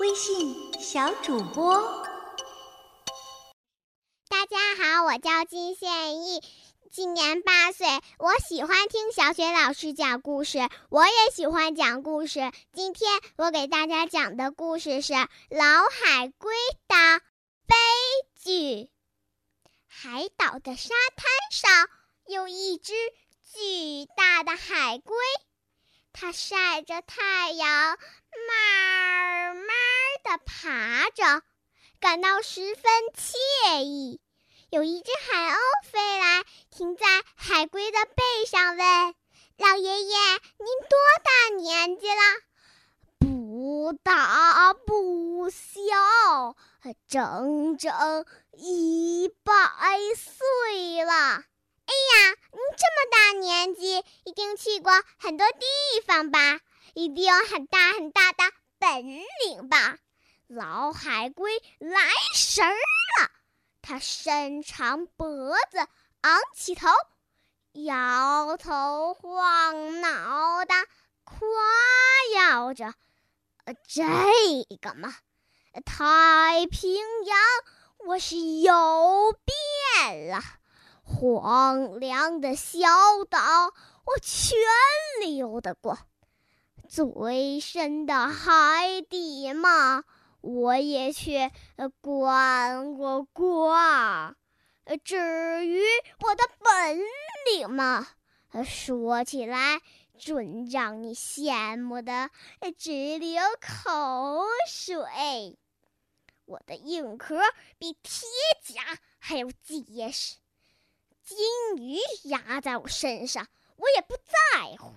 微信小主播。大家好，我叫金宪义，今年八岁。我喜欢听小雪老师讲故事，我也喜欢讲故事。今天我给大家讲的故事是《老海龟的悲剧》。海岛的沙滩上有一只巨大的海龟，它晒着太阳，慢儿爬着，感到十分惬意。有一只海鸥飞来，停在海龟的背上，问：“老爷爷，您多大年纪了？”“不大不小，整整一百岁了。”“哎呀，您这么大年纪，一定去过很多地方吧？一定有很大很大的本领吧？”老海龟来神儿了。它伸长脖子，昂起头，摇头晃脑的夸耀着：“这个嘛，太平洋我是游遍了，荒凉的小岛我全溜达过，最深的海底嘛。”我也去逛过光，至于我的本领嘛，说起来准让你羡慕的直流口水。我的硬壳比铁甲还要结实，金鱼压在我身上，我也不在乎。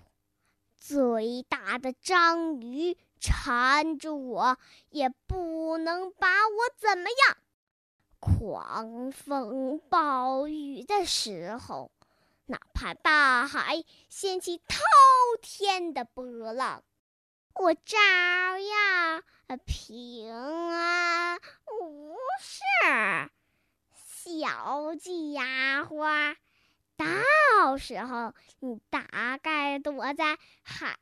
最大的章鱼。缠住我也不能把我怎么样。狂风暴雨的时候，哪怕大海掀起滔天的波浪，我照样平安无事。小家伙。到时候你大概躲在海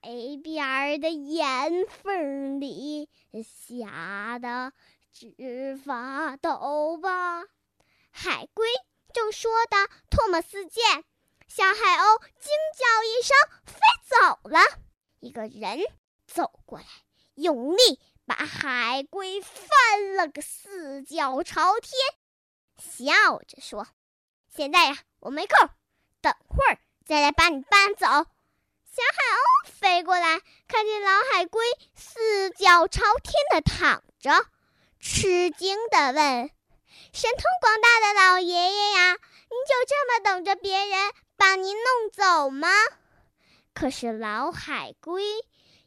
边的岩缝里，吓得直发抖吧。海龟正说的唾沫四溅，小海鸥惊叫一声飞走了。一个人走过来，用力把海龟翻了个四脚朝天，笑着说：“现在呀，我没空。”等会儿再来把你搬走。小海鸥飞过来，看见老海龟四脚朝天的躺着，吃惊的问：“神通广大的老爷爷呀，您就这么等着别人把您弄走吗？”可是老海龟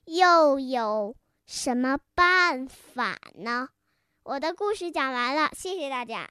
又有什么办法呢？我的故事讲完了，谢谢大家。